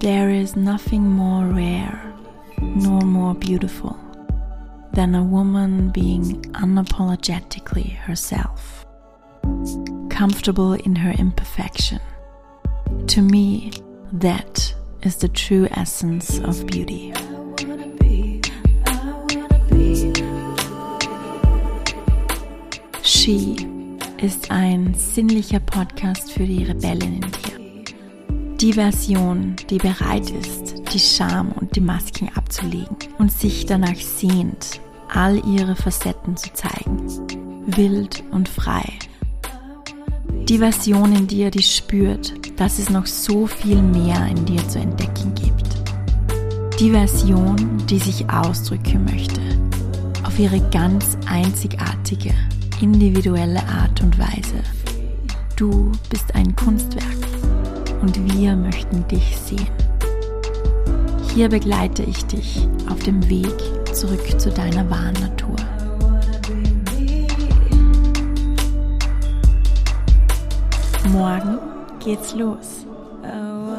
There is nothing more rare nor more beautiful than a woman being unapologetically herself, comfortable in her imperfection. To me, that is the true essence of beauty. She ist ein sinnlicher Podcast für die Rebellin in dir. Die Version, die bereit ist, die Scham und die Masken abzulegen und sich danach sehnt, all ihre Facetten zu zeigen, wild und frei. Die Version in dir, die spürt, dass es noch so viel mehr in dir zu entdecken gibt. Die Version, die sich ausdrücken möchte, auf ihre ganz einzigartige, individuelle Art und Weise. Du bist ein Kunstwerk und wir möchten dich sehen. Hier begleite ich dich auf dem Weg zurück zu deiner wahren Natur. Morgen geht's los. Be